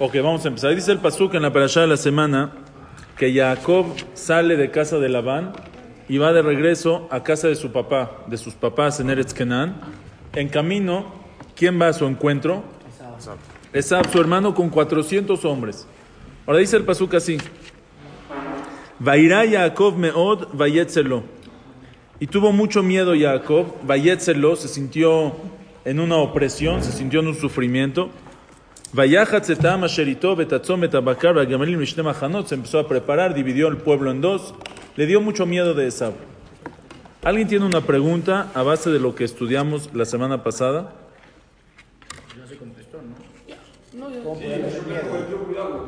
Ok, vamos a empezar. Dice el Pasuk en la parashá de la semana que Jacob sale de casa de Labán y va de regreso a casa de su papá, de sus papás en Eretz Kenan. En camino, ¿quién va a su encuentro? Esab, su hermano con 400 hombres. Ahora dice el Pasuk así. Vairá Jacob meod vayetzelo. Y tuvo mucho miedo Jacob, vayetzelo, se sintió en una opresión, se sintió en un sufrimiento. Se empezó a preparar, dividió el pueblo en dos, le dio mucho miedo de Esab. ¿Alguien tiene una pregunta a base de lo que estudiamos la semana pasada?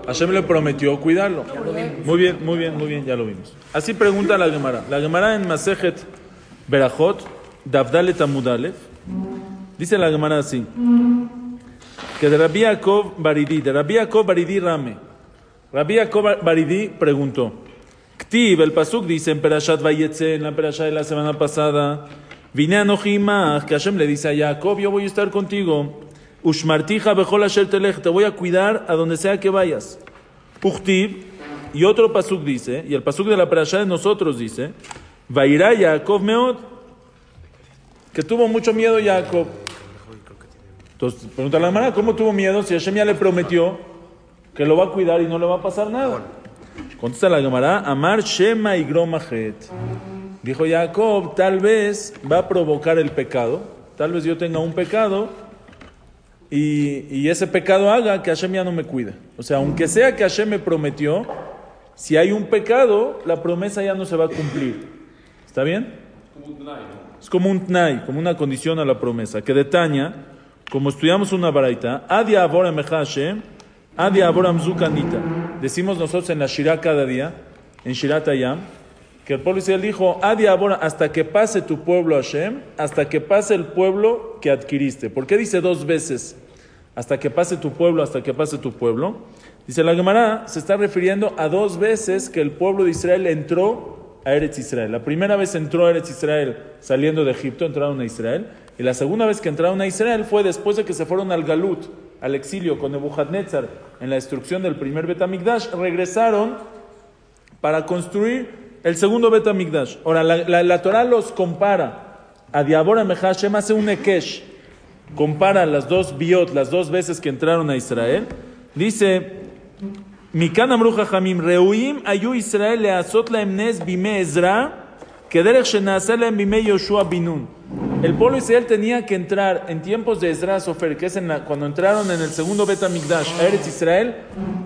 Hashem le prometió cuidarlo. Muy bien, muy bien, muy bien, ya lo vimos. Así pregunta la Gemara. La Gemara en Masejet Berajot, Davdalet Amudalev, dice la Gemara así, que de Rabbi Yaakov Baridi, de Rabbi Yaakov Baridi Rame, Rabbi Yaakov Baridi preguntó, Ktib, el Pasuk dice en Perashat Vayetze, en la Perashat de la semana pasada, vine a Nohimah, que Hashem le dice a Jacob, yo voy a estar contigo, Ushmartija bechol asher telech, te voy a cuidar a donde sea que vayas. Uchtib, y otro pasuk dice, y el pasuk de la parasha de nosotros dice, Vairá Jacob meod, que tuvo mucho miedo Jacob. Entonces, pregunta la hermana, ¿cómo tuvo miedo si Hashem ya le prometió que lo va a cuidar y no le va a pasar nada? Contesta la Gemara, Amar Shema y Gromajet. Dijo Jacob, tal vez va a provocar el pecado, tal vez yo tenga un pecado y, y, ese pecado haga que Hashem ya no me cuide. O sea, aunque sea que Hashem me prometió, si hay un pecado, la promesa ya no se va a cumplir. ¿Está bien? Es como un tnai, como una condición a la promesa. Que detaña, como estudiamos una baraita, adia abora Hashem, adia abora. Decimos nosotros en la Shirah cada día, en Shirat Ayam, que el pueblo Israel dijo, adia abora, hasta que pase tu pueblo Hashem, hasta que pase el pueblo que adquiriste. ¿Por qué dice dos veces? Hasta que pase tu pueblo, hasta que pase tu pueblo. Dice la Gemara, se está refiriendo a dos veces que el pueblo de Israel entró a Eretz Israel. La primera vez entró a Eretz Israel saliendo de Egipto, entraron a Israel. Y la segunda vez que entraron a Israel fue después de que se fueron al Galut, al exilio con Nebuchadnezzar en la destrucción del primer Betamigdash. Regresaron para construir el segundo Betamigdash. Ahora, la, la, la Torah los compara. A Diabora Mehashem hace un Ekesh. Compara las dos biot, las dos veces que entraron a Israel. Dice, Mikan Amruja Hamim, Reuim ayu Israel leazot laem nes bime Ezra, kederech shenase laem bime Yoshua binun. El pueblo Israel tenía que entrar en tiempos de Ezra Sofer, que es en cuando entraron en el segundo Betamigdash a Eretz Israel,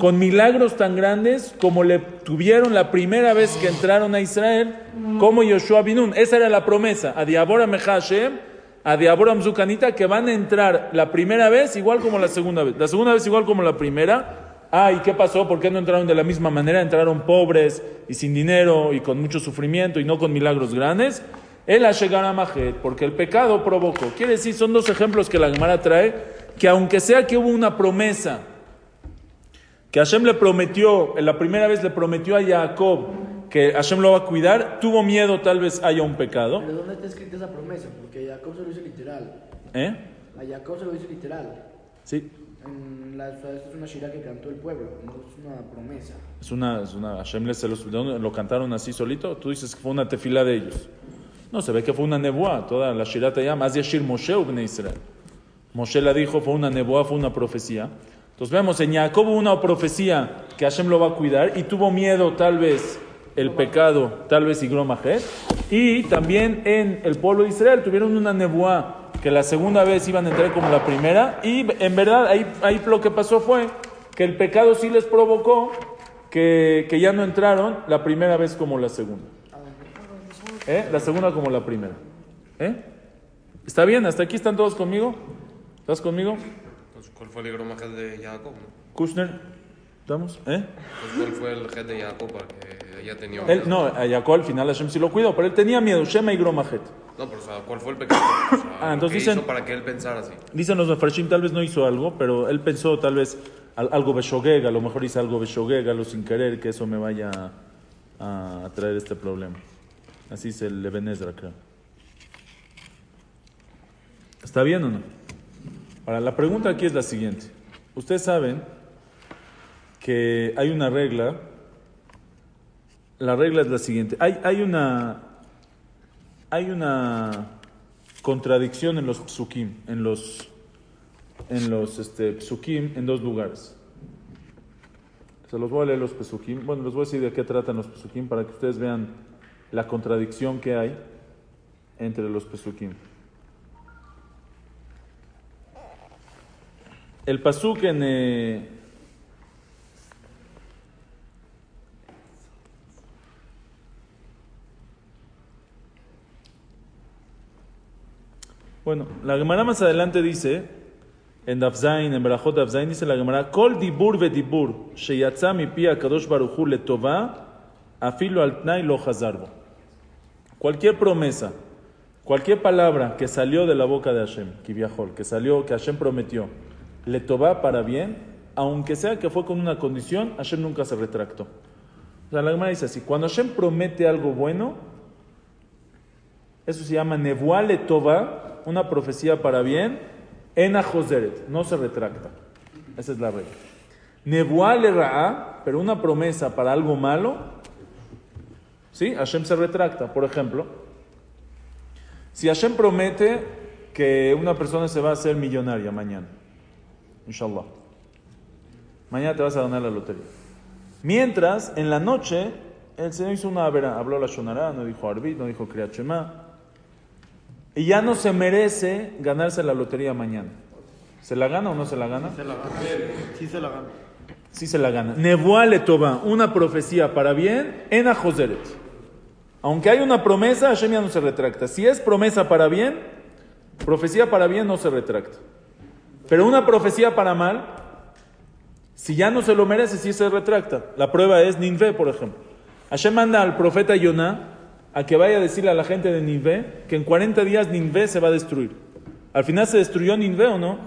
con milagros tan grandes como le tuvieron la primera vez que entraron a Israel, como Yoshua Binun. Esa era la promesa. A Diabora Mehashem, a Diabora Mzukanita, que van a entrar la primera vez igual como la segunda vez. La segunda vez igual como la primera. Ah, ¿y qué pasó? ¿Por qué no entraron de la misma manera? Entraron pobres y sin dinero y con mucho sufrimiento y no con milagros grandes. El a Majet, porque el pecado provocó. Quiere decir, son dos ejemplos que la Gemara trae, que aunque sea que hubo una promesa, que Hashem le prometió, en la primera vez le prometió a Jacob que Hashem lo va a cuidar, tuvo miedo tal vez haya un pecado. ¿Pero dónde está escrita esa promesa? Porque Jacob se lo hizo literal. ¿Eh? A Jacob se lo hizo literal. Sí. En la, es una shira que cantó el pueblo, no es una promesa. Es una, es una Hashem le se los, lo cantaron así solito. Tú dices que fue una tefila de ellos. No, se ve que fue una nebuá, toda la shirata ya, más Yashir Moshe Ubne Israel. Moshe la dijo, fue una nebuá, fue una profecía. Entonces vemos, en Jacob una profecía que Hashem lo va a cuidar y tuvo miedo tal vez el pecado, tal vez Igromajet. Y también en el pueblo de Israel tuvieron una nebuá que la segunda vez iban a entrar como la primera. Y en verdad ahí, ahí lo que pasó fue que el pecado sí les provocó que, que ya no entraron la primera vez como la segunda. ¿Eh? La segunda como la primera. ¿Eh? ¿Está bien? ¿Hasta aquí están todos conmigo? ¿Estás conmigo? Entonces, ¿cuál fue el gromajet de Jacob? Kushner, ¿estamos? ¿Eh? Pues, ¿Cuál fue el jet de Jacob para que ella tenía Él, no, a Jacob al final Hashem sí lo cuidó, pero él tenía miedo, Shema y Gromajet. No, pero o sea, ¿cuál fue el pecado? O sea, Ah, entonces dicen- hizo para que él pensara así. Dicen los Mefarshim, tal vez no hizo algo, pero él pensó tal vez al- algo Beshogeg, a lo mejor hice algo Beshogeg, lo sin querer, que eso me vaya a, a traer este problema. Así es el Eben Ezra, creo. ¿Está bien o no? Ahora, la pregunta aquí es la siguiente. Ustedes saben que hay una regla. La regla es la siguiente. Hay, hay una hay una contradicción en los psukim, en los en los este, psukim en dos lugares. Se los voy a leer los psukim. Bueno, les voy a decir de qué tratan los psukim para que ustedes vean la contradicción que hay entre los psukim. El pasuk en eh, Bueno, la Gemara más adelante dice, en Dafzain, en Berajot Dafzain, dice la Gemara, Kol dibur ve dibur, sheyatza mi pia kadosh baruchu letova, afilo al tnai lo hazarbo. Cualquier promesa, cualquier palabra que salió de la boca de Hashem, Kiviahol, que salió, que Hashem prometió, letova para bien, aunque sea que fue con una condición, Hashem nunca se retractó. La Gemara dice así, cuando Hashem promete algo bueno, eso se llama Nevuah letova, una profecía para bien, en Joseret, no se retracta. Esa es la regla. Nebuá le ra'a, pero una promesa para algo malo, ¿sí? Hashem se retracta. Por ejemplo, si Hashem promete que una persona se va a hacer millonaria mañana, inshallah, mañana te vas a ganar la lotería. Mientras, en la noche, el Señor hizo una vera, habló la Shonara, no dijo Arbit, no dijo Kriyat Shema, y ya no se merece ganarse la lotería mañana. ¿Se la gana o no se la gana? Se la gana. Sí se la gana. Sí se la gana. Toba, una profecía para bien en Ajoseret. Aunque hay una promesa, Hashem ya no se retracta. Si es promesa para bien, profecía para bien no se retracta. Pero una profecía para mal, si ya no se lo merece, sí se retracta. La prueba es Ninvé, por ejemplo. Hashem manda al profeta Yonah a que vaya a decirle a la gente de Ninvé que en 40 días Ninvé se va a destruir. ¿Al final se destruyó Ninvé o no?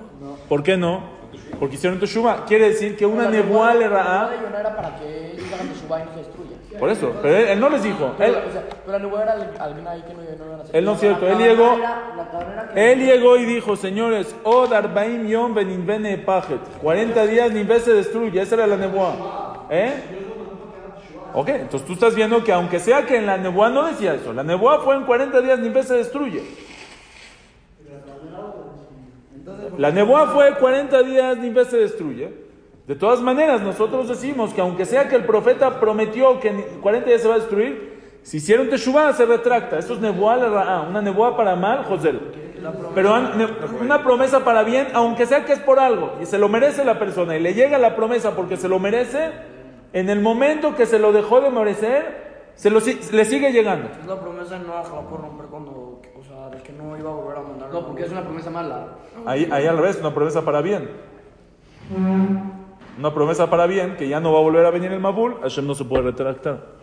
¿Por qué no? Porque hicieron Teshuvah. Quiere decir que una nebuá le Yonah era para que ellos hagan Teshuvah y no se. Por eso, pero él, él no les dijo. Él, Pero, o sea, pero la nebuá era al- alguien ahí que no, no iban a hacer. él no es cierto. Él llegó, era- que- él llegó y dijo, señores, Od Arbaim Yom Beninvé Nepajet. 40 días Ninvé se destruye. Esa era la nebuá. ¿Eh? Ok, entonces tú estás viendo que aunque sea que en la nebuá no decía eso, la nebuá fue en 40 días Ninvé se destruye. La nebuá fue 40 días Ninvé se destruye. De todas maneras, nosotros decimos que aunque sea que el profeta prometió que en 40 días se va a destruir, si hicieron Teshuvah se retracta. Eso es ra'a, una nebuá para mal, José. Pero una promesa para bien, aunque sea que es por algo, y se lo merece la persona, y le llega la promesa porque se lo merece, en el momento que se lo dejó de merecer, se lo, le sigue llegando. La promesa no la por romper cuando, o sea, de que no iba a volver a mandar. No, porque es una promesa mala. Ahí, ahí al revés, una promesa para bien. Una promesa para bien, que ya no va a volver a venir el Mabul, Hashem no se puede retractar.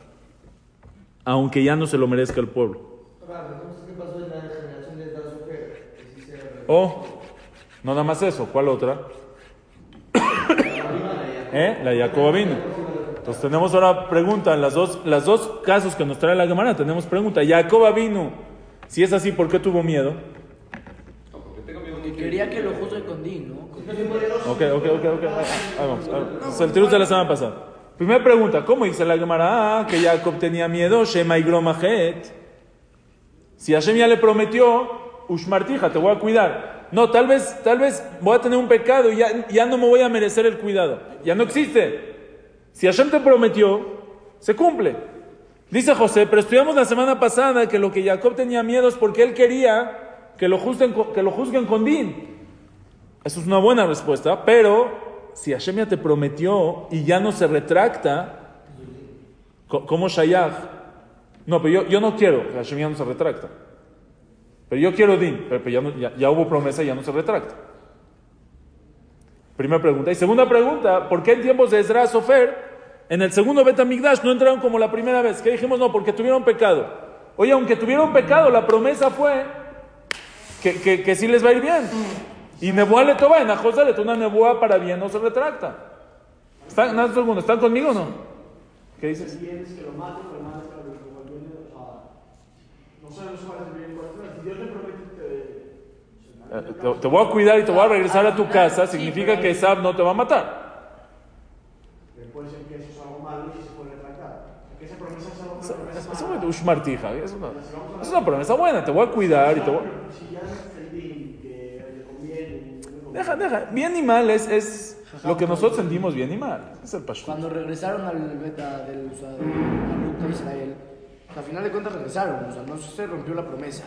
Aunque ya no se lo merezca el pueblo. ¿qué pasó en la generación de Dazufer? Que sí se O, no nada más eso, ¿cuál otra? ¿Eh? La Jacoba vino. Entonces tenemos ahora pregunta, las dos, las dos casos que nos trae la Gemara, tenemos pregunta. Jacoba vino. Si es así, ¿por qué tuvo miedo? Quería que lo juzgue con Din, ¿no? Ok, ok, ok, ok. Ahí vamos. ahí vamos. El tiruz de la semana pasada. Primera pregunta, ¿cómo dice la Gemara? Ah, que Jacob tenía miedo, Shema y. Si Hashem ya le prometió, Ushmartija, te voy a cuidar. No, tal vez, tal vez voy a tener un pecado y ya, ya no me voy a merecer el cuidado. Ya no existe. Si Hashem te prometió, se cumple. Dice José, pero estudiamos la semana pasada que lo que Jacob tenía miedo es porque él quería que lo juzguen, con- Din. Eso es una buena respuesta, pero si Hashem ya te prometió y ya no se retracta, co- ¿cómo Shayach? No, pero yo, yo no quiero que Hashem ya no se retracta. Pero yo quiero Din, pero, ya, ya- ya hubo promesa y ya no se retracta. Primera pregunta. Y segunda pregunta, ¿por qué en tiempos de Ezra Sofer, en el segundo Betamigdash no entraron como la primera vez? ¿Qué dijimos? No, porque tuvieron pecado. Oye, aunque tuvieron pecado, la promesa fue que, que, que sí les va a ir bien. Y Nebuá le toba en Ajosalet, una Nebuá para bien no se retracta. ¿Están, un segundo, ¿están conmigo o no? ¿Qué dices? Te, te voy a cuidar y te voy a regresar a tu casa, significa que Esab no te va a matar. eso es algo malo y se puede retractar. Esa promesa es algo mala. es una, es una promesa buena, te voy a cuidar y te voy a... Si ya entendí que le conviene y no le conviene. Deja, deja. Bien y mal es, es lo que nosotros sentimos bien y mal. Es el pashut. Cuando regresaron al beta del, o sea, del Hanuk de Israel, al final de cuentas regresaron, o sea, no se rompió la promesa.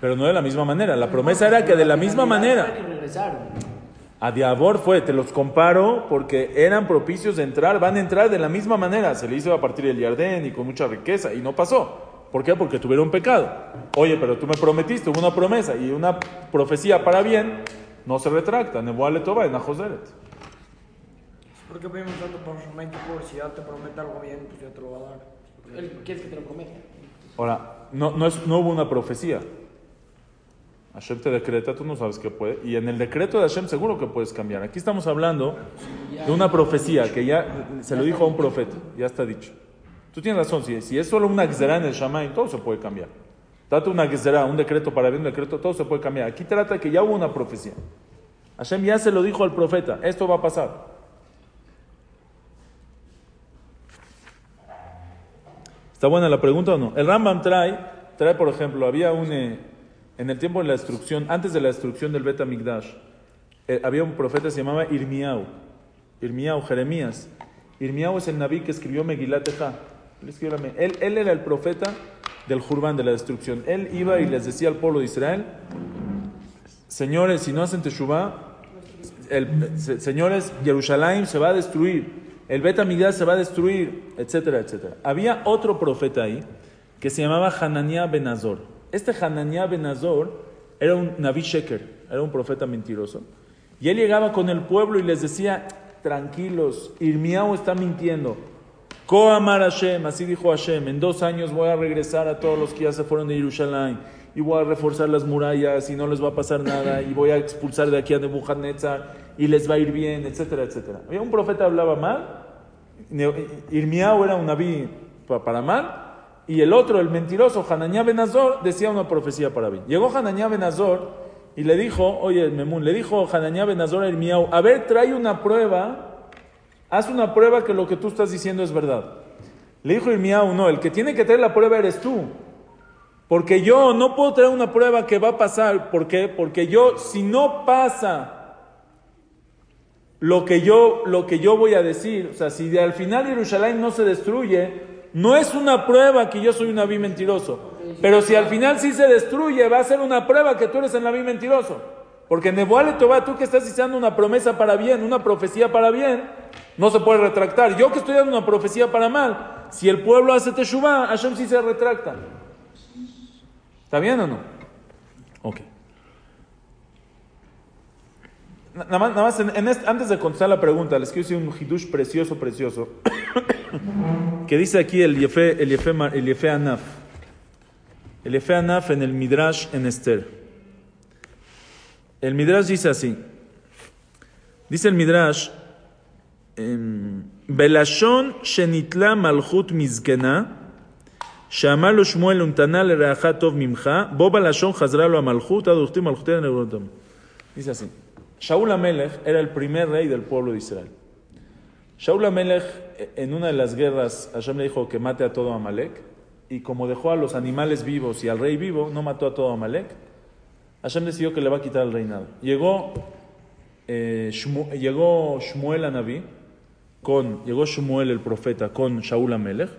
Pero no de la misma manera. La promesa era que de la misma manera. A Diabor fue, te los comparo porque eran propicios de entrar, van a entrar de la misma manera. Se le hizo a partir del Yardén y con mucha riqueza y no pasó. ¿Por qué? Porque tuvieron pecado. Oye, pero tú me prometiste, hubo una promesa y una profecía para bien, no se retracta. Nebuale Toba en. ¿Por qué pedimos tanto por Shemay Kippur? Si ya te promete algo bien, pues ya te lo va a dar. Él quiere que te lo prometa. Ahora, no, no, es- no hubo una profecía. Hashem te decreta, tú no sabes qué puede. Y en el decreto de Hashem seguro que puedes cambiar. Aquí estamos hablando de una profecía que ya se lo dijo a un profeta, ya está dicho. Tú tienes razón, si, es solo una gzerá en el Shammai, todo se puede cambiar. Trata una gzerá, un decreto para bien, un decreto, todo se puede cambiar. Aquí trata que ya hubo una profecía. Hashem ya se lo dijo al profeta, esto va a pasar. ¿Está buena la pregunta o no? El Rambam trae, trae por ejemplo, había un, eh, en el tiempo de la destrucción, antes de la destrucción del Bet Migdash, había un profeta que se llamaba Irmiau, Irmiau, Jeremías. Irmiau es el naví que escribió Megilat. Él, él, era el profeta del Jurban, de la destrucción. Él iba y les decía al pueblo de Israel, señores, si no hacen Teshuvah, se- señores, Jerusalén se va a destruir, el Bet Amigdash se va a destruir, etcétera, etcétera. Había otro profeta ahí que se llamaba Hananiah Ben Azor. Este Hananiah Ben Azor era un Naví Sheker, era un profeta mentiroso. Y él llegaba con el pueblo y les decía, tranquilos, Irmiao está mintiendo. Ko amar Hashem, así dijo Hashem, en dos años voy a regresar a todos los que ya se fueron de Jerusalén y voy a reforzar las murallas y no les va a pasar nada y voy a expulsar de aquí a Nebuchadnezzar y les va a ir bien, etcétera, etcétera. Había un profeta hablaba mal, Irmiao era un naví pa- para mal y el otro, el mentiroso, Hananiah Benazor, decía una profecía para bien. Llegó Hananiah Benazor y le dijo, oye, Memun, le dijo Hananiah Benazor a Irmiao, a ver, trae una prueba Haz una prueba que lo que tú estás diciendo es verdad. Le dijo Irmiau, no, el que tiene que traer la prueba eres tú. Porque yo no puedo traer una prueba que va a pasar. ¿Por qué? Porque yo, si no pasa lo que yo, lo que yo voy a decir, o sea, si al final Jerusalén no se destruye, no es una prueba que yo soy un naví mentiroso. Pero si al final sí se destruye, va a ser una prueba que tú eres el naví mentiroso. Porque en Nebuale Toba, tú que estás diciendo una promesa para bien, una profecía para bien, no se puede retractar. Yo que estoy dando una profecía para mal, si el pueblo hace Teshuvah, Hashem sí se retracta. ¿Está bien o no? Ok. Na- Nada más, nada más antes de contestar la pregunta, les quiero decir un hidush precioso, precioso, que dice aquí el Yefe, el Yefe, Ma- el Yefe Anaf. El Yefe Anaf en el Midrash en Esther. El Midrash dice así. Dice el Midrash, em, Belashon shenitla malchut mizkena, שאמר לו שמואל ונתנה לרעך טוב ממך, בו בלשון חזרה לו המלכות, עד וכתיב מלכותיה נערותם. Dice así. Shaul Amelech era el primer rey del pueblo de Israel. Shaul Amelech, en una de las guerras, Hashem le dijo que mate a todo Amalek, y como dejó a los animales vivos y al rey vivo, no mató a todo Amalek, Hashem decidió que le va a quitar el reinado. Llegó, eh, llegó Shmuel a Naví, con, llegó Shmuel el profeta con Shaul Amelech,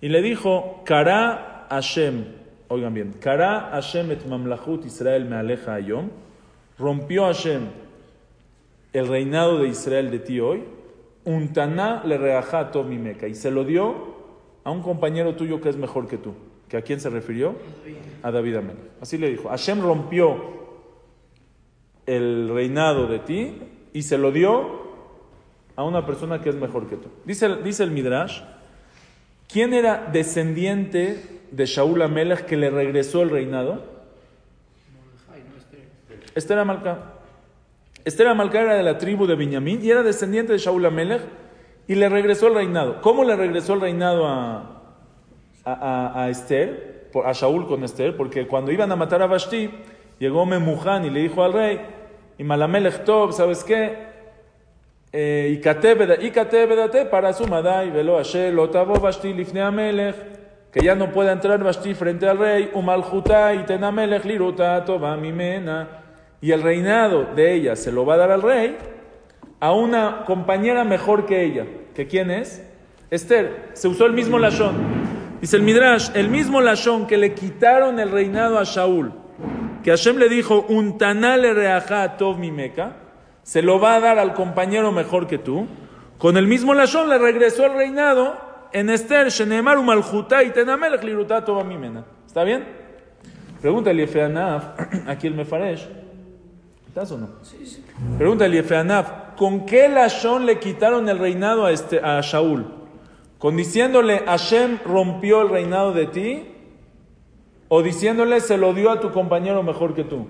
y le dijo, Hashem, oigan bien, Hashem et mamlachut Israel me aleja rompió Hashem el reinado de Israel de ti hoy, untaná le reajá mi meca, y se lo dio a un compañero tuyo que es mejor que tú. ¿Que a quién se refirió? A David Amén. Así le dijo, Hashem rompió el reinado de ti y se lo dio a una persona que es mejor que tú. Dice, dice el Midrash, ¿quién era descendiente de Shaul Amelech que le regresó el reinado? Esther Amalcá. Esther Amalcá era de la tribu de Benjamín y era descendiente de Shaul Amelech y le regresó el reinado. ¿Cómo le regresó el reinado a, a, a, Esther? A Shaul con Esther, porque cuando iban a matar a Vashti, llegó Memuján y le dijo al rey, y Malamelech Tob, ¿sabes qué? Eh, y vedate para su y velo Ashel, otavo Vashti lifne Amelech, que ya no pueda entrar Vashti frente al rey, umaljuta y tenamelech liruta toba mimena y el reinado de ella se lo va a dar al rey a una compañera mejor que ella. ¿Que quién es? Esther. Se usó el mismo lashon. Dice el Midrash, el mismo lashon que le quitaron el reinado a Shaul, que Hashem le dijo, un tanale reajá tov mi meca, se lo va a dar al compañero mejor que tú. Con el mismo lashon le regresó el reinado en Esther, Shenemar umaljuta y tenamelech mimena. ¿Está bien? Pregunta el Yefeanaf, aquí el Mefaresh. ¿Estás o no? Pregunta el Yefeanaf, ¿con qué lashon le quitaron el reinado a, este, a Shaul? ¿Con diciéndole Hashem rompió el reinado de ti? ¿O diciéndole se lo dio a tu compañero mejor que tú?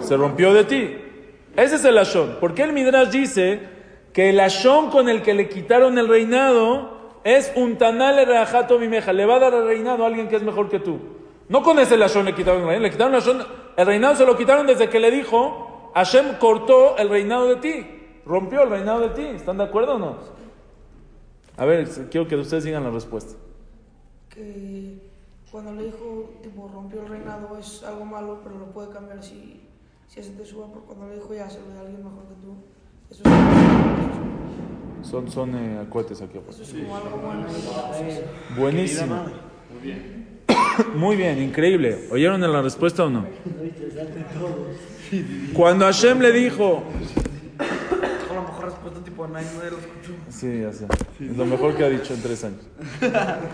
Se rompió de ti. Ese es el lashon. ¿Por qué el Midrash dice que el lashon con el que le quitaron el reinado es un mimeja? Le va a dar el reinado a alguien que es mejor que tú. No con ese lashon le quitaron el reinado. Le quitaron el lashon. El reinado se lo quitaron desde que le dijo Hashem cortó el reinado de ti. Rompió el reinado de ti. ¿Están de acuerdo o no? A ver, quiero que ustedes digan la respuesta. Que cuando le dijo, tipo, rompió el reinado es algo malo, pero lo puede cambiar si, si hace te suba, porque cuando le dijo ya se lo a alguien mejor que tú, eso es, Son, son eh, acuetes aquí. eso es como algo bueno. Buenísimo. Muy bien, increíble. ¿Oyeron la respuesta o no? Cuando Hashem le dijo. Sí, ya sé. Es lo mejor que ha dicho en tres años.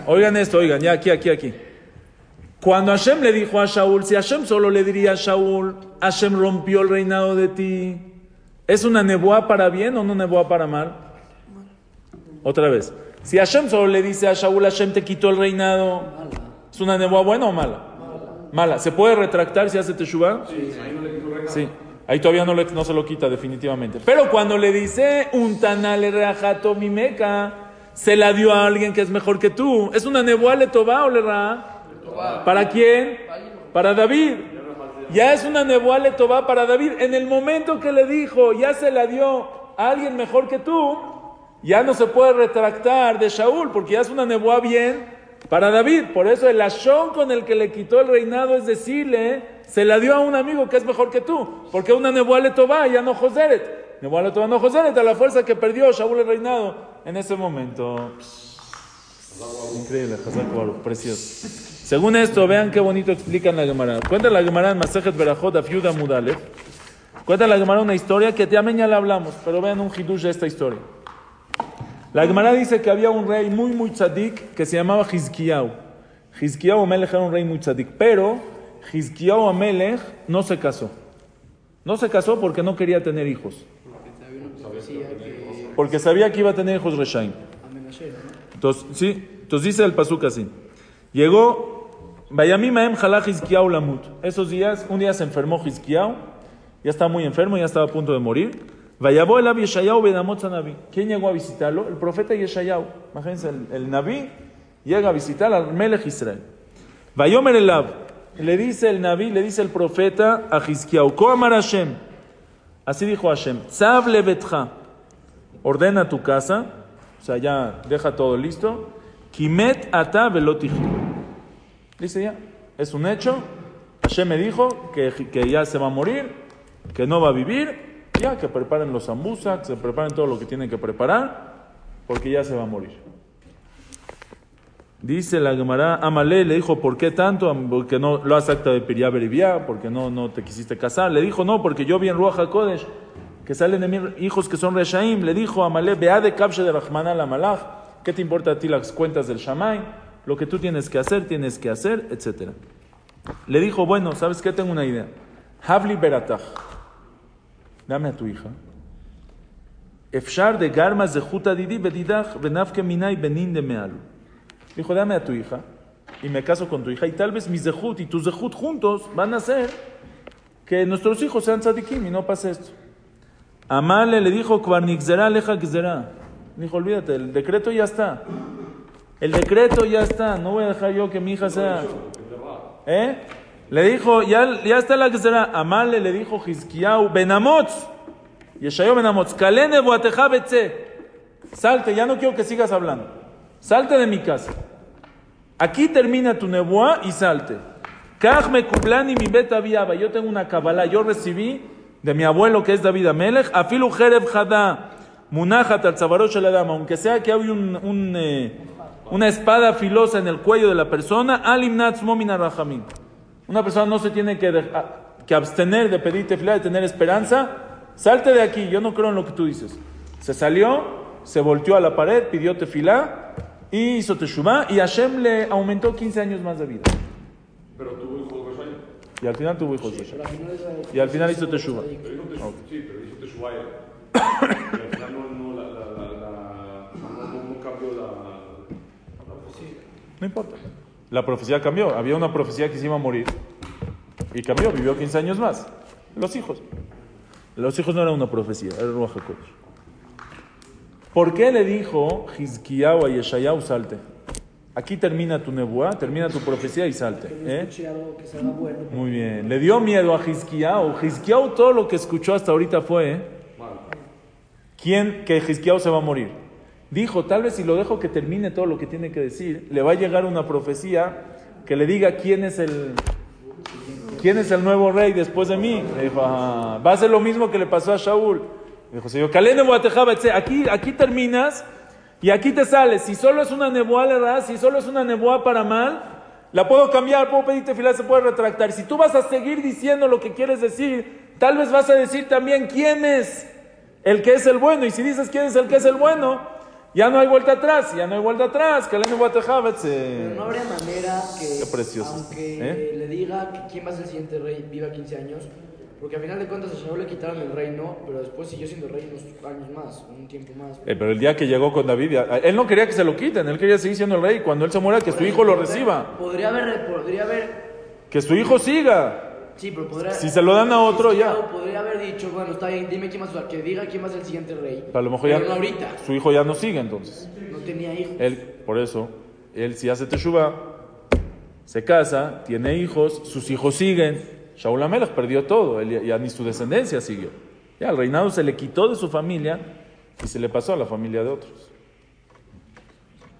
Oigan esto, oigan, ya aquí, aquí, aquí. Cuando Hashem le dijo a Shaul, si Hashem solo le diría a Shaul, Hashem rompió el reinado de ti, ¿es una nebuá para bien o una nebuá para mal? Otra vez. Si Hashem solo le dice a Shaul, Hashem te quitó el reinado, ¿es una nebuá buena o mala? Mala. ¿Se puede retractar si hace teshuvah? Sí. Ahí todavía no, le- no se lo quita definitivamente. Pero cuando le dice un tanale reajato mi meca, se la dio a alguien que es mejor que tú. ¿Es una nebuá le toba o le ra? ¿Para quién? Para David. Ya es una nebuá le toba para David. En el momento que le dijo, ya se la dio a alguien mejor que tú, ya no se puede retractar de Shaul, porque ya es una nebuá bien para David. Por eso el ashón con el que le quitó el reinado es decirle, se la dio a un amigo que es mejor que tú, porque una nebuá le toba, ya no Joseret. Nebuá le toba, no Joseret, a la fuerza que perdió Shaul el reinado en ese momento. Increíble, precioso. Según esto, vean qué bonito explican la Gemara. Cuenta la Gemara en Masejet Berajot, Afiuda Mudalev. Cuenta la Gemara una historia que ya la hablamos, pero vean un hidush de esta historia. La Gemara dice que había un rey muy, muy tzadik que se llamaba Hizkiyahu. Hizkiyahu Amelech era un rey muy tzadik, pero Hizkiyahu Amelech no se casó. No se casó porque no quería tener hijos. Porque sabía que iba a tener hijos Reshaim. Entonces, sí, entonces dice el pasuk así. Llegó, Vayamim Aem Jalach Hizkiyahu Lamut. Esos días, un día se enfermó Hizkiyahu, ya estaba muy enfermo, ya estaba a punto de morir. Vayabó el Yeshayahu Benamot Nabi. ¿Quién llegó a visitarlo? El profeta Yeshayahu. Imagínense, el, el Nabi llega a visitar al Melech Israel. Vayomer Elav. Le dice el Nabi, le dice el profeta a Hizkiyahu, Ko amar Hashem. Así dijo Hashem, Tzav lebetcha. Ordena tu casa, o sea, ya deja todo listo. Kimet ata. Dice ya, es un hecho. Hashem me dijo que, que ya se va a morir, que no va a vivir. Ya, que preparen los ambusa, que se preparen todo lo que tienen que preparar, porque ya se va a morir. Dice la Gemara, Amalé le dijo, ¿por qué tanto? Porque no lo has acta de Beribia, porque no, no te quisiste casar. Le dijo, no, porque yo vi en Ruach HaKodesh que salen de mí hijos que son Reshaim. Le dijo a Amalé, vea de Kabshe de Rahman al Amalach, ¿qué te importa a ti las cuentas del Shamay? Lo que tú tienes que hacer, tienes que hacer, etc. Le dijo, bueno, ¿sabes qué? Tengo una idea. Havli Beratach, dame a tu hija. Efshar de Garmas de Juta Didi Bedidach, Benafke Minay Benin de Mealu. Dijo, dame a tu hija y me caso con tu hija y tal vez mis zehut y tus zehut juntos van a hacer que nuestros hijos sean tzadikim y no pase esto. Amale le dijo, Kvarnixzera leja gzera. Dijo, olvídate, el decreto ya está. El decreto ya está, no voy a dejar yo que mi hija sea... ¿Eh? Le dijo, ya, ya está la gzera. Amale le dijo, Hizkiyahu, Benamotz. Yeshayo ben Amotz, "Kalé nebuateja betze". Salte, ya no quiero que sigas hablando. Salte de mi casa. Aquí termina tu nebuá y salte. Kaj me kuplani mi bet aviaba. Yo tengo una kabbalah, yo recibí de mi abuelo que es David Amelech, afilu jereb hada, munajat al adam, aunque sea que hay un, eh, una espada filosa en el cuello de la persona, alim natz momina rahamim. Una persona no se tiene que, dejar- que abstener de pedir tefilá, de tener esperanza. Salte de aquí, yo no creo en lo que tú dices. Se salió, se volteó a la pared, pidió tefilá y hizo teshuvá y Hashem le aumentó 15 años más de vida. Pero tuvo hijos de Rashai. Y al final tuvo hijos es- Y al final hizo teshuvá. Sí, pero hizo Teshuva él. Y al final no, la, cambió la. No importa. La profecía cambió. Había una profecía que se iba a morir. Y cambió, vivió 15 años más. Los hijos. Los hijos no eran una profecía, era Ruach HaKodesh. ¿Por qué le dijo Hizkiyahu a Yeshayahu salte? Aquí termina tu nebuá, termina tu profecía y salte. ¿eh? Muy bien. Le dio miedo a Hizkiyahu. Hizkiyahu todo lo que escuchó hasta ahorita fue ¿eh? ¿Quién que Hizkiyahu se va a morir? Dijo, tal vez si lo dejo que termine todo lo que tiene que decir, le va a llegar una profecía que le diga quién es el quién es el nuevo rey después de mí. Dijo, "Ah, va a ser lo mismo que le pasó a Shaul. Le dijo, Señor, aquí, aquí terminas y aquí te sales. Si solo es una nebuá, le das, si solo es una nebuá para mal, la puedo cambiar, puedo pedirte filar, se puede retractar. Si tú vas a seguir diciendo lo que quieres decir, tal vez vas a decir también quién es el que es el bueno. Y si dices quién es el que es el bueno, ya no hay vuelta atrás, ya no hay vuelta atrás. Betze. Pero no habría manera que, Qué precioso. aunque ¿Eh? le diga que quién va a ser el siguiente rey, viva 15 años, porque al final de cuentas a Shaul le quitaron el reino, pero después siguió siendo rey unos años más, un tiempo más. Eh, pero el día que llegó con David, él no quería que se lo quiten, él quería seguir siendo el rey. Cuando él se muera, que su hijo lo reciba, Podría haber, podría haber, que su hijo siga. Sí, pero podría... Si se lo dan a otro, ya. Podría haber dicho, bueno, está bien, dime quién va a que diga quién va a ser el siguiente rey. A lo mejor pero ya no ahorita, su hijo ya no sigue entonces. no tenía hijos. Él, por eso, él si hace teshuva, se casa, tiene hijos, sus hijos siguen. Shaul Amelech perdió todo, él ya, ya ni su descendencia siguió. Ya el reinado se le quitó de su familia y se le pasó a la familia de otros.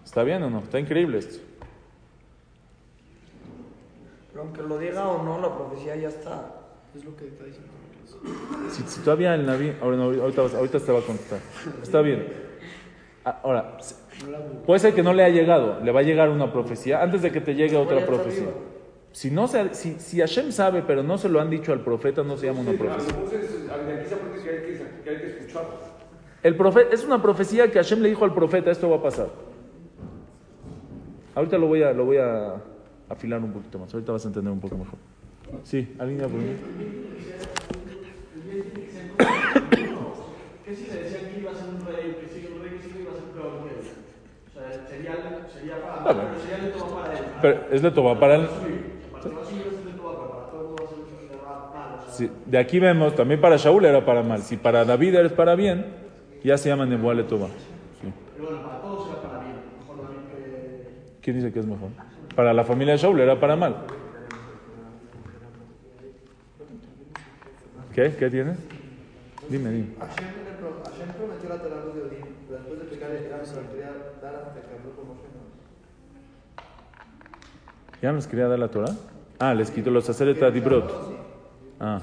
¿Está bien o no? Está increíble esto. Pero aunque lo diga o no, la profecía ya está. Es lo que está diciendo. Si, si todavía el Naví, ahora no, ahorita, ahorita te va a contestar. Está bien. Ah, Ahora, puede ser que no le ha llegado, le va a llegar una profecía antes de que te llegue otra profecía. Si, no se, si, si Hashem sabe, pero no se lo han dicho al profeta, no se llama una profecía. El profeta, es una profecía que Hashem le dijo al profeta, esto va a pasar. Ahorita lo voy a, lo voy a afilar un poquito más, ahorita vas a entender un poco mejor. Sí, ¿alguien iba a preguntar? ¿Qué si le decían que iba a ser un rey, que sigue un rey, que sigue iba a ser peor que él? O sea, sería, sería para pero sería para él. Pero es de Toba, para sea, Sí, de aquí vemos, también para Shaul era para mal. Si para David eres para bien, ya se llama. Sí. pero bueno, para todos será para bien. Mejor también que. ¿Quién dice que es mejor? Para la familia de Shaul era para mal. ¿Qué? ¿Qué tienes? Dime, dime. Hashem, prometió la Torah a los de Odín, pero después de pecar el Irán se la quería dar hasta que habló con Moshe. ¿no? ¿Ya nos quería dar la Torah? Ah, les quitó los sacerdotes a Dibrot. Ah.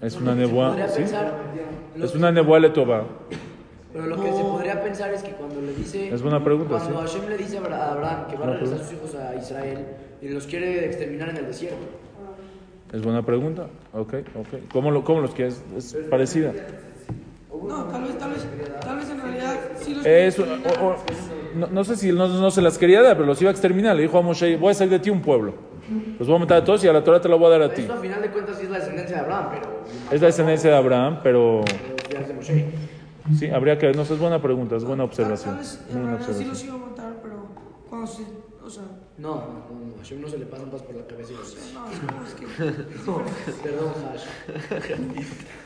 Es una Podría ¿sí? Es una nebuale toba. Pero lo que se podría pensar es que cuando le dice. Es buena pregunta, Cuando sí. Hashem le dice a Abra- a Abraham que va a regresar a sus hijos a Israel y los quiere exterminar en el desierto. Es buena pregunta. Ok, ok. ¿Cómo, lo, cómo los quieres? Es parecida. No, tal vez, tal vez, tal vez en realidad sí los Es, o- o- no, no sé si no, no se las quería dar, pero los iba a exterminar. Le dijo a Moshe, voy a hacer de ti un pueblo. Los voy a matar a todos y a la Torah te la voy a dar a ti. Esto a final de cuentas sí es la descendencia de Abraham, pero. Es la descendencia de Abraham, pero pero es sí, habría que... No, sé, es buena pregunta, es buena observación. Muy buena sí los observación. iba a matar, pero cuando se. O sea, No, no, no, no, Hashem no se le pasan pas por la cabeza. y los- no, es es que. Perdón, Hash.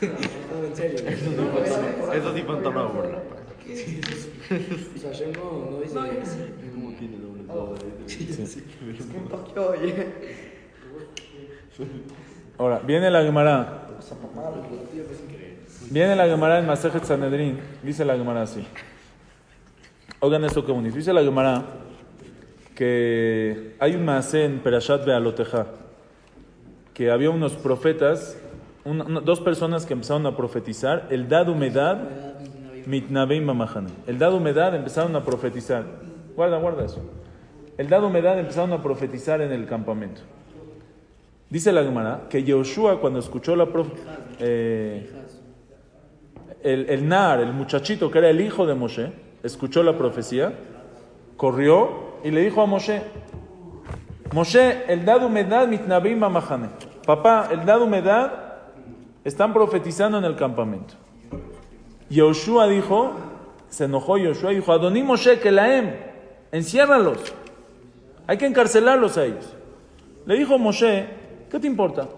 no, en serio. Eso sí fue una burla. O sea, Hashem no, no dice. No, yo sí. ¿Cómo tiene doble todo? ¿Qué impactó, oye? Ahora, viene la Gemara. Viene la Gemara en Masejet Sanedrin, dice la Gemara así. Oigan esto que bonito. Dice la Gemara que hay un Maase en Perashat Bealoteja, que había unos profetas, dos personas que empezaron a profetizar, el dad humedad, mitnabeim mamahane. El dad humedad empezaron a profetizar. Guarda, guarda eso. El dad humedad empezaron a profetizar en el campamento. Dice la Gemara que Yoshua cuando escuchó la prof- eh, el, el Nar, el muchachito que era el hijo de Moshe, escuchó la profecía, corrió y le dijo a Moshe, Moshe, el dad humedad mitnabim mamahane. Papá, el dad humedad están profetizando en el campamento. Yoshua dijo, se enojó Yoshua y dijo, Adoní Moshe, que la em, enciérralos. Hay que encarcelarlos a ellos. Le dijo Moshe, ¿qué te importa?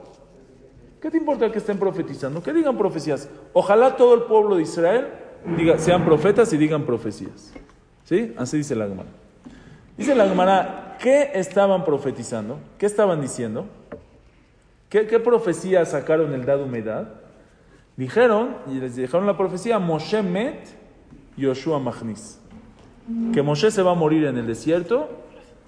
¿Qué te importa que estén profetizando? Que digan profecías. Ojalá todo el pueblo de Israel diga, sean profetas y digan profecías. ¿Sí? Así dice la Gemara. Dice la Gemara, ¿qué estaban profetizando? ¿Qué estaban diciendo? ¿Qué, qué profecía sacaron el dado humedad? Dijeron, y les dijeron la profecía, Moshe met Yoshua Machnis. Que Moshe se va a morir en el desierto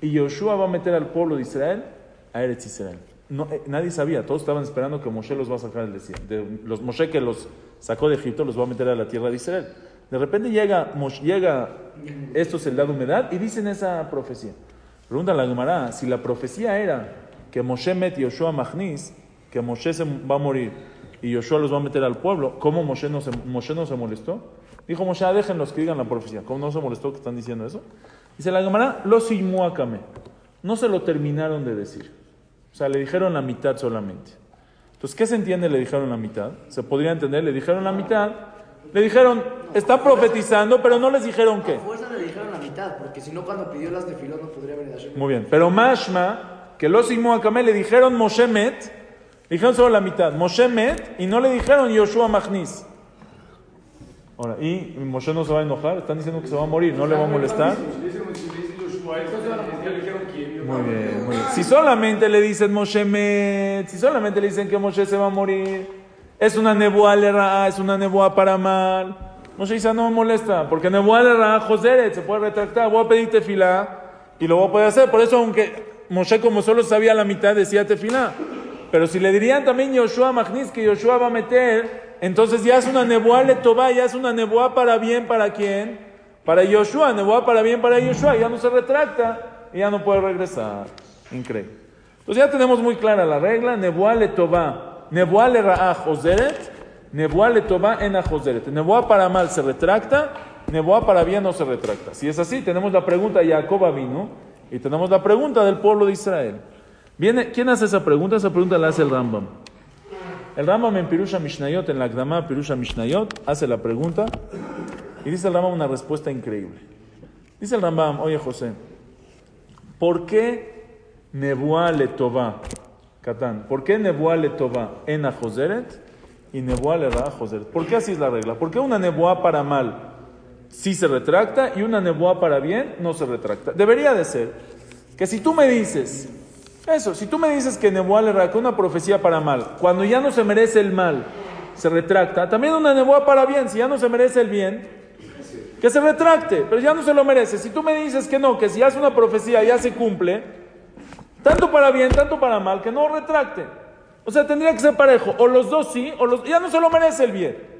y Yoshua va a meter al pueblo de Israel a Eretz Israel. No, eh, nadie sabía, todos estaban esperando que Moshe los va a sacar. De- los que los sacó de Egipto los va a meter a la tierra de Israel. De repente llega, Moshe- llega esto es el dado humedad y dicen esa profecía. Pregunta la Gemara, si la profecía era que Moshe met Yoshua Machnis, que Moshe se va a morir y Yoshua los va a meter al pueblo, ¿cómo Moshe no se, Moshe no se molestó? Dijo Moshe, ah, déjenlos que digan la profecía. ¿Cómo no se molestó que están diciendo eso? Dice la Gemara, los Imuakame. No se lo terminaron de decir. O sea, le dijeron la mitad solamente. Entonces, ¿qué se entiende? Le dijeron la mitad. Se podría entender, le dijeron la mitad. Le dijeron, está profetizando, pero no les dijeron qué. Fuerza le dijeron la mitad, porque si no, cuando pidió las tefilot no podría venir. Muy bien. Pero Mashma, que los Imuakame le dijeron Moshe Met, le dijeron solo la mitad. Moshe Met, y no le dijeron Yoshua Machnis. Ahora, y Moshe no se va a enojar, están diciendo que se va a morir, no le va a molestar. Muy bien, muy bien. Si solamente le dicen Moshe Met, si solamente le dicen que Moshe se va a morir, es una nebuá le es una nebuá para mal. Moshe dice, no me molesta, porque nebuá le ra, Joseret, se puede retractar, voy a pedir tefilá y lo voy a poder hacer. Por eso, aunque Moshe como solo sabía la mitad, decía tefilá. Pero si le dirían también Yoshua Magnis, que Yoshua va a meter, entonces ya es una nebuá le toba, ya es una nebuá para bien, ¿para quién? Para Yoshua, nebuá para bien para Yoshua, ya no se retracta y ya no puede regresar. Increíble. Entonces ya tenemos muy clara la regla, nebuá le toba, nebuá le ra'a joseret, nebuá le toba en a joseret. Nebuá para mal se retracta, nebuá para bien no se retracta. Si es así, tenemos la pregunta de Jacob vino y tenemos la pregunta del pueblo de Israel. Viene, ¿Quién hace esa pregunta? Esa pregunta la hace el Rambam. El Rambam en Pirusha Mishnayot, en la Akdama Pirusha Mishnayot, hace la pregunta y dice el Rambam una respuesta increíble. Dice el Rambam, oye José, ¿por qué Nebuá le toba, Catán, por qué Nebuá le toba en a Joseret y Nebuá le ra a Joseret? ¿Por qué así es la regla? ¿Por qué una Nebuá para mal sí se retracta y una Nebuá para bien no se retracta? Debería de ser que si tú me dices, eso, si tú me dices que Nebuá le ra, que una profecía para mal, cuando ya no se merece el mal, se retracta, también una Nebuá para bien, si ya no se merece el bien, que se retracte, pero ya no se lo merece. Si tú me dices que no, que si hace una profecía ya se cumple, tanto para bien, tanto para mal, que no retracte. O sea, tendría que ser parejo, o los dos sí, o los ya no se lo merece el bien.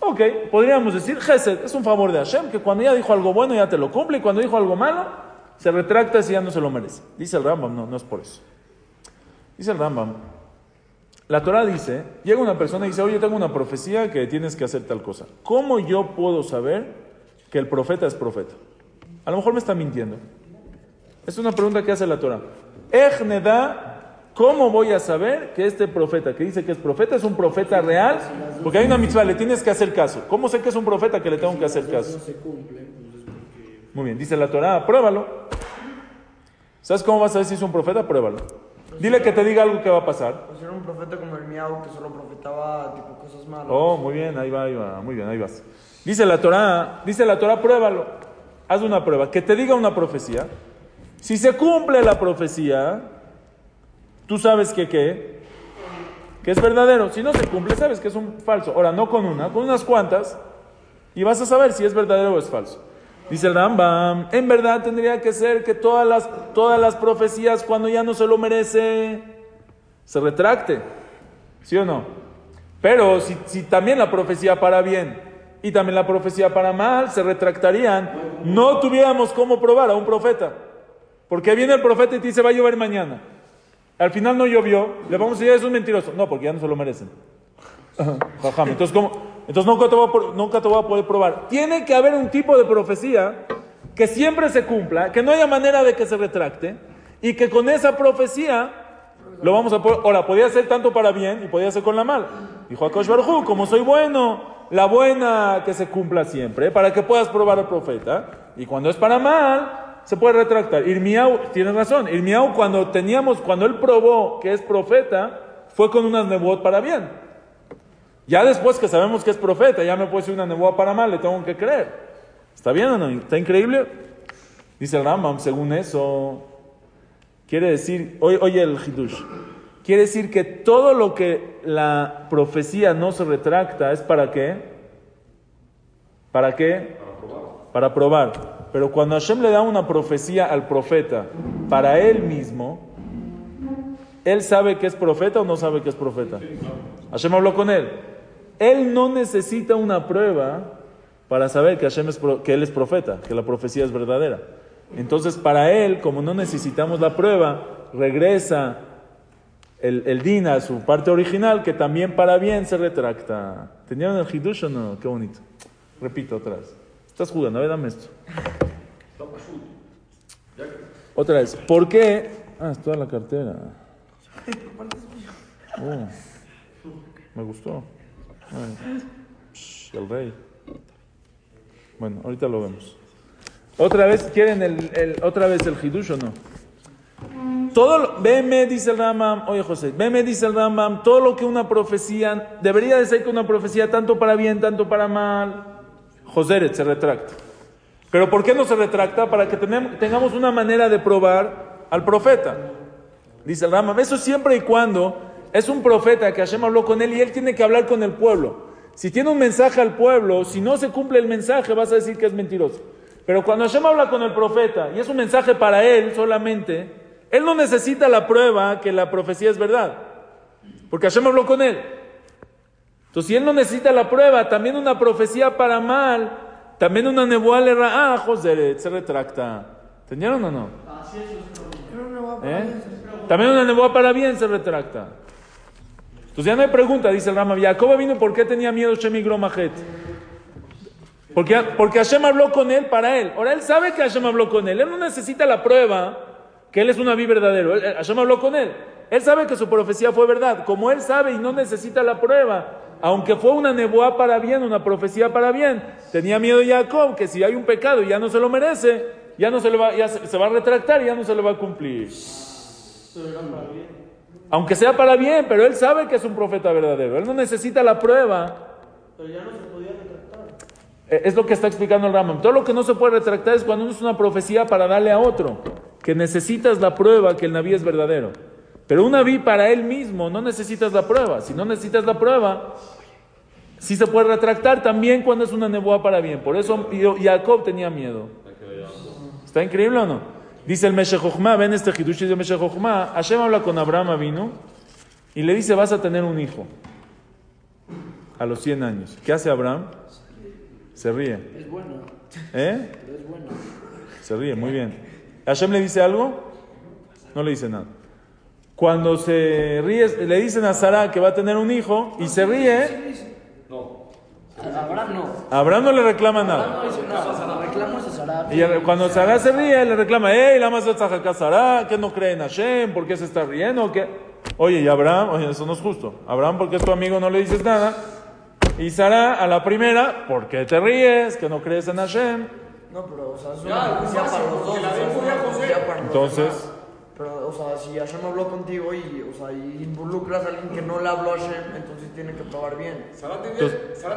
Ok, podríamos decir, Gesed es un favor de Hashem, que cuando ya dijo algo bueno ya te lo cumple, y cuando dijo algo malo, se retracta si ya no se lo merece. Dice el Rambam, no, no es por eso. Dice el Rambam, la Torah dice, llega una persona y dice, oye, tengo una profecía que tienes que hacer tal cosa. ¿Cómo yo puedo saber que el profeta es profeta? A lo mejor me está mintiendo. Es una pregunta que hace la Torah. Ejneda, ¿cómo voy a saber que este profeta que dice que es profeta es un profeta real? Porque hay una mitzvah, le tienes que hacer caso. ¿Cómo sé que es un profeta que le tengo que hacer caso? Muy bien, dice la Torah, pruébalo. ¿Sabes cómo vas a ver si es un profeta? Pruébalo. Dile que te diga algo que va a pasar. Pues era un profeta como el miau que solo profetaba tipo cosas malas. Oh, muy bien, ahí va, ahí va, muy bien, ahí vas. Dice la Torah, dice la Torah, pruébalo. Haz una prueba, que te diga una profecía. Si se cumple la profecía, tú sabes que qué, que es verdadero. Si no se cumple, sabes que es un falso. Ahora, no con una, con unas cuantas, y vas a saber si es verdadero o es falso. Dice el Rambam, en verdad tendría que ser que todas las, todas las profecías, cuando ya no se lo merece, se retracte. ¿Sí o no? Pero si, si también la profecía para bien y también la profecía para mal, se retractarían, no tuviéramos cómo probar a un profeta. Porque viene el profeta y te dice, va a llover mañana. Al final no llovió, le vamos a decir, es un mentiroso. No, porque ya no se lo merecen. Jajam. Entonces, nunca te, voy a, poder probar. Tiene que haber un tipo de profecía que siempre se cumpla, que no haya manera de que se retracte y que con esa profecía lo vamos a poder. Ahora, podía ser tanto para bien y podía ser con la mal. Dijo Akosh Barjú, como soy bueno, la buena que se cumpla siempre, para que puedas probar al profeta. Y cuando es para mal, se puede retractar. Irmiau, tienes razón, Irmiau cuando teníamos, cuando él probó que es profeta, fue con unas nebuot para bien. Ya después que sabemos que es profeta, ya me puede decir una nebuá para mal, le tengo que creer. ¿Está bien o no? ¿Está increíble? Dice el Rambam, según eso, quiere decir, oye, oye el Hidush, quiere decir que todo lo que la profecía no se retracta es para qué? ¿Para qué? Para probar. Pero cuando Hashem le da una profecía al profeta para él mismo, ¿él sabe que es profeta o no sabe que es profeta? Hashem habló con él. Él no necesita una prueba para saber que, Hashem es que él es profeta, que la profecía es verdadera. Entonces, para él, como no necesitamos la prueba, regresa el, el din a su parte original, que también para bien se retracta. ¿Tenían el hidush o no? Qué bonito. Repito otra vez. Estás jugando, a ver, dame esto. Otra vez. ¿Por qué? Ah, es toda la cartera. Oh, me gustó. El rey. Bueno, ahorita lo vemos. Otra vez, ¿quieren el, el- otra vez el hidush o no? Todo, lo- veme, dice el Rambam, oye José, veme, dice el Rambam, todo lo que una profecía, debería de ser que una profecía tanto para bien, tanto para mal, Joseret se retracta. Pero ¿por qué no se retracta? Para que tenem- tengamos una manera de probar al profeta. Dice el Rambam, eso siempre y cuando es un profeta que Hashem habló con él y él tiene que hablar con el pueblo. Si tiene un mensaje al pueblo, si no se cumple el mensaje, vas a decir que es mentiroso. Pero cuando Hashem habla con el profeta y es un mensaje para él solamente, él no necesita la prueba que la profecía es verdad. Porque Hashem habló con él. Entonces, si él no necesita la prueba, también una profecía para mal, también una nebuá le ra- ah, José, se retracta. ¿Entendieron o no? ¿Eh? También una nebuá para bien se retracta. Entonces ya no hay pregunta, dice el Rama. Jacob vino por qué tenía miedo Shem. Porque, porque Hashem habló con él para él. Ahora él sabe que Hashem habló con él. Él no necesita la prueba que él es un Naví verdadero. Hashem habló con él. Él sabe que su profecía fue verdad. Como él sabe y no necesita la prueba, aunque fue una nebuá para bien, una profecía para bien, tenía miedo Jacob que si hay un pecado y ya no se lo merece, ya no se le va, se, va a retractar y ya no se le va a cumplir. Aunque sea para bien, pero él sabe que es un profeta verdadero. Él no necesita la prueba. Eh, Es lo que está explicando el Rambam. Todo lo que no se puede retractar es cuando uno es una profecía para darle a otro. Que necesitas la prueba que el Naví es verdadero. Pero un Naví para él mismo no necesitas la prueba. Si no necesitas la prueba, sí se puede retractar también cuando es una nebuá para bien. Por eso Jacob tenía miedo. ¿Está increíble o no? Dice el Meshechochma, ven este Hidush de Meshechochma. Hashem habla con Abraham vino y le dice: Vas a tener un hijo a los 100 años. ¿Qué hace Abraham? Se ríe. Es bueno, ¿Eh? pero es bueno. Se ríe, muy bien. ¿Hashem le dice algo? No le dice nada. Cuando se ríe, le dicen a Sara que va a tener un hijo y se ríe, Abraham no. a Abraham no le reclama nada. Abraham no dice nada. Reclamos a Sarah. Y cuando Sara se ríe, le reclama, hey, la más de Sara, que no cree en Hashem, ¿por qué se está riendo? ¿Qué? Oye, y Abraham, oye, eso no es justo. Abraham, porque es tu amigo, no le dices nada. Y Sara, a la primera, ¿por qué te ríes? Que no crees en Hashem. No, pero, o sea, es una para los dos. Entonces, o sea, si Hashem habló contigo y, o sea, y involucras a alguien que no le habló a Hashem, entonces tiene que probar bien. Sara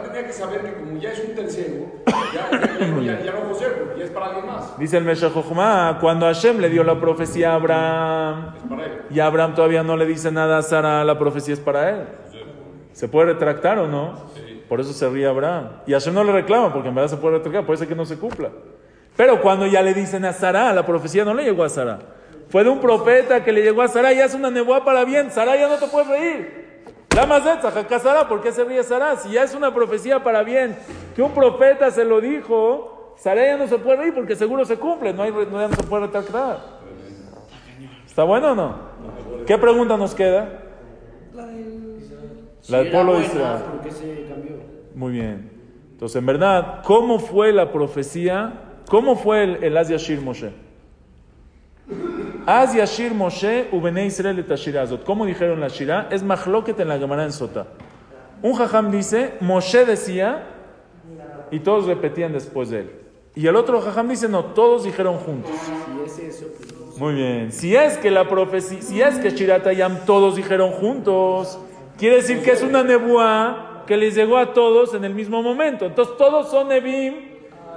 tenía que saber que como ya es un tercero, ya, ya, ya, ya- ya no José, porque ya es para alguien más. Dice el Meshach Jochma, cuando Hashem le dio la profecía a Abraham, Es para él. y Abraham todavía no le dice nada a Sara, la profecía es para él. ¿Se puede retractar o no? Por eso se ríe Abraham. Y Hashem no le reclama, porque en verdad se puede retractar, puede ser que no se cumpla. Pero cuando ya le dicen a Sara, la profecía no le llegó a Sara. Fue de un profeta que le llegó a Sara, ya es una nebuá para bien. Sara ya no te puedes reír. ¿por qué se ríe Sara? Si ya es una profecía para bien, que un profeta se lo dijo, Sara ya no se puede reír porque seguro se cumple, no, hay, no, ya no se puede retractar. ¿Está bueno o no? ¿Qué pregunta nos queda? La del... La del Si pueblo de Israel. Muy bien. Entonces, en verdad, ¿cómo fue la profecía? ¿Cómo fue el, el Az Yashir Moshe? Az Yashir Moshe Ubene Israel et Ashira Azot. ¿Cómo dijeron la Shira? Es Mahloket en la Gemara en Sota. Un jajam dice, Moshe decía, y todos repetían después de él. Y el otro jajam dice, no, todos dijeron juntos. Si es eso, pues, Muy bien. Si es que la profecía, si es que Shiratayam todos dijeron juntos, quiere decir que es una nebuá que les llegó a todos en el mismo momento. Entonces todos son Nebim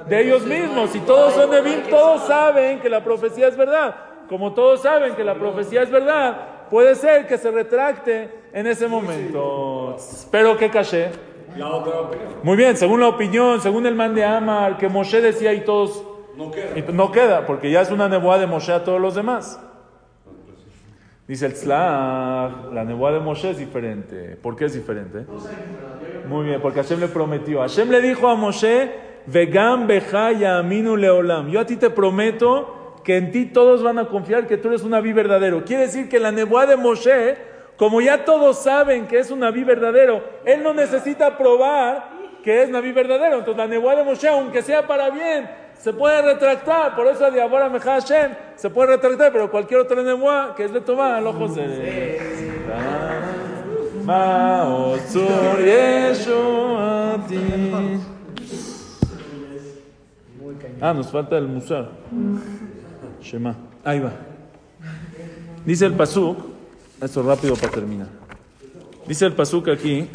de ellos mismos. Y todos son Nebim, todos saben que la profecía es verdad. Como todos saben que la profecía es verdad, puede ser que se retracte en ese momento. Pero que caché. Muy bien, según la opinión, según el man de Amar, que Moshe decía y todos No queda. no queda, porque ya es una nebuá de Moshe a todos los demás. Dice el Tzlach, la nebuá de Moshe es diferente. ¿Por qué es diferente? Muy bien, porque Hashem le prometió. Hashem le dijo a Moshe, Vegam beja aminu leolam. Yo a ti te prometo que en ti todos van a confiar que tú eres un Naví verdadero. Quiere decir que la nebuá de Moshe, como ya todos saben que es un Naví verdadero, él no necesita probar que es Naví verdadero. Entonces la nebuá de Moshe, aunque sea para bien, se puede retractar. Por eso de Abora Meja Hashem se puede retractar, pero cualquier otra nebuá que es de tomar al ojo se. Ah, nos falta el musar. Shema. Ahí va. Dice el pasuk, esto rápido para terminar. Dice el pasuk aquí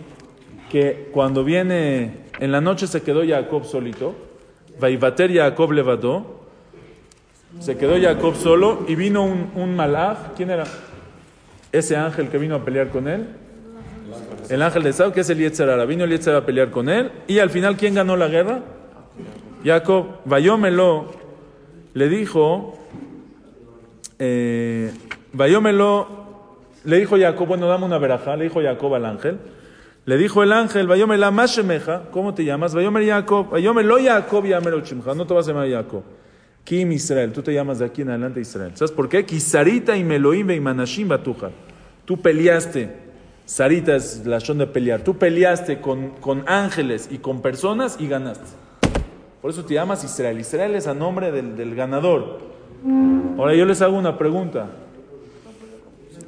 que cuando viene, en la noche se quedó Jacob solito, Vaivater Jacob levadó, se quedó Jacob solo y vino un, un malaj, ¿quién era? Ese ángel que vino a pelear con él. El ángel de Saúl, que es el Yetzerara. Vino el Yetzerara a pelear con él. Y al final, ¿quién ganó la guerra? Jacob. Vayómelo. Le dijo. Eh, Vayómelo. Le dijo Jacob, bueno, dame una veraja. Le dijo Jacob al ángel. Le dijo el ángel, Vayómela Mashemeja. ¿Cómo te llamas? Vayómel Jacob. Vayómelo Jacob Yamero Chimja. No te vas a llamar Jacob. Kim Israel. Tú te llamas de aquí en adelante Israel. ¿Sabes por qué? Kisarita y Meloim y Manashim Batuja. Tú peleaste. Sarita es la acción de pelear. Tú peleaste con, con ángeles y con personas y ganaste. Por eso te llamas Israel. Israel es a nombre del, del ganador. Ahora yo les hago una pregunta.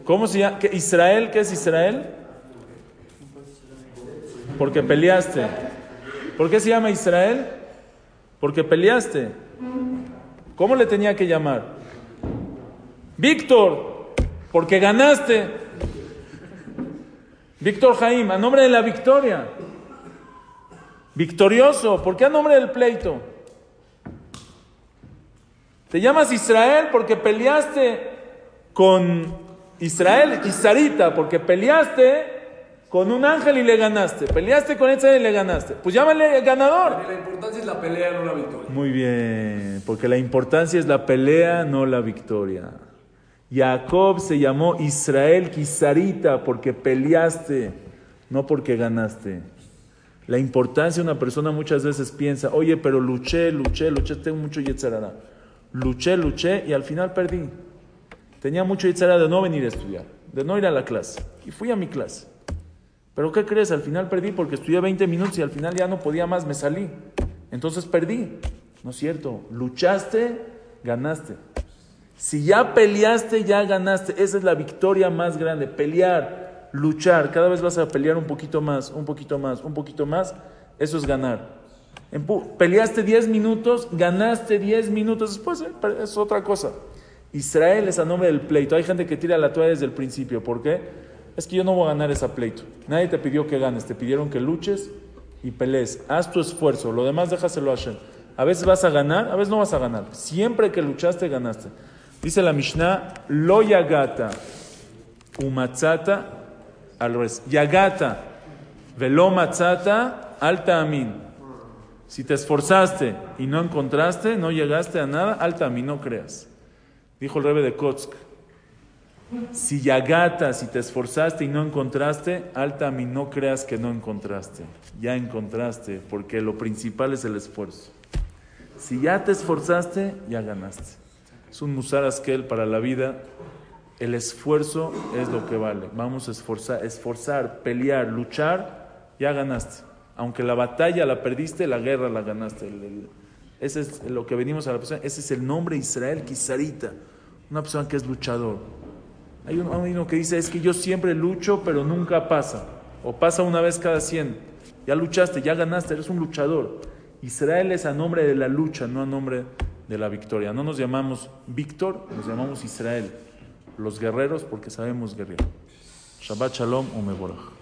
¿Cómo se llama? ¿Qué- ¿Israel? ¿Qué es Israel? Porque peleaste. ¿Por qué se llama Israel? Porque peleaste. ¿Cómo le tenía que llamar? Víctor, porque ganaste. Víctor Jaim, a nombre de la victoria. Victorioso, ¿por qué a nombre del pleito? Te llamas Israel porque peleaste con Israel y Sarita, porque peleaste con un ángel y le ganaste. Peleaste con Israel y le ganaste. Pues llámale ganador. La importancia es la pelea, no la victoria. Muy bien, porque la importancia es la pelea, no la victoria. Jacob se llamó Israel Kisarita porque peleaste, no porque ganaste. La importancia una persona muchas veces piensa, oye, pero luché, luché, luché, tengo mucho yetzarara. Luché, luché y al final perdí. Tenía mucho yetzarara de no venir a estudiar, de no ir a la clase. Y fui a mi clase. Pero ¿qué crees? Al final perdí porque estudié 20 minutos y al final ya no podía más, me salí. Entonces perdí. No es cierto. Luchaste, ganaste. Si ya peleaste, ya ganaste. Esa es la victoria más grande. Pelear, luchar. Cada vez vas a pelear un poquito más, un poquito más, un poquito más. Eso es ganar. Peleaste 10 minutos, ganaste 10 minutos. Después eh, es otra cosa. Israel es a nombre del pleito. Hay gente que tira la toalla desde el principio. ¿Por qué? Es que yo no voy a ganar ese pleito. Nadie te pidió que ganes, te pidieron que luches y pelees. Haz tu esfuerzo. Lo demás déjaselo a Hashem. A veces vas a ganar, a veces no vas a ganar. Siempre que luchaste, ganaste. Dice la Mishnah, lo yagata umatzata al revés. Yagata velo matzata alta amin. Si te esforzaste y no encontraste, no llegaste a nada, alta amin, no creas. Dijo el rebe de Kotsk. Si yagata, si te esforzaste y no encontraste, alta amin, no creas que no encontraste. Ya encontraste, porque lo principal es el esfuerzo. Si ya te esforzaste, ya ganaste. Es un musar askel para la vida. El esfuerzo es lo que vale. Vamos a esforzar, esforzar, pelear, luchar, ya ganaste. Aunque la batalla la perdiste, la guerra la ganaste. Ese es lo que venimos a la persona. Ese es el nombre Israel Kisarita. Una persona que es luchador. Hay uno, que dice, es que yo siempre lucho, pero nunca pasa. O pasa una vez cada 100. Ya luchaste, ya ganaste, eres un luchador. Israel es a nombre de la lucha, no a nombre de la victoria. No nos llamamos Víctor, nos llamamos Israel. Los guerreros porque sabemos guerrear. Shabbat Shalom o Mevorach.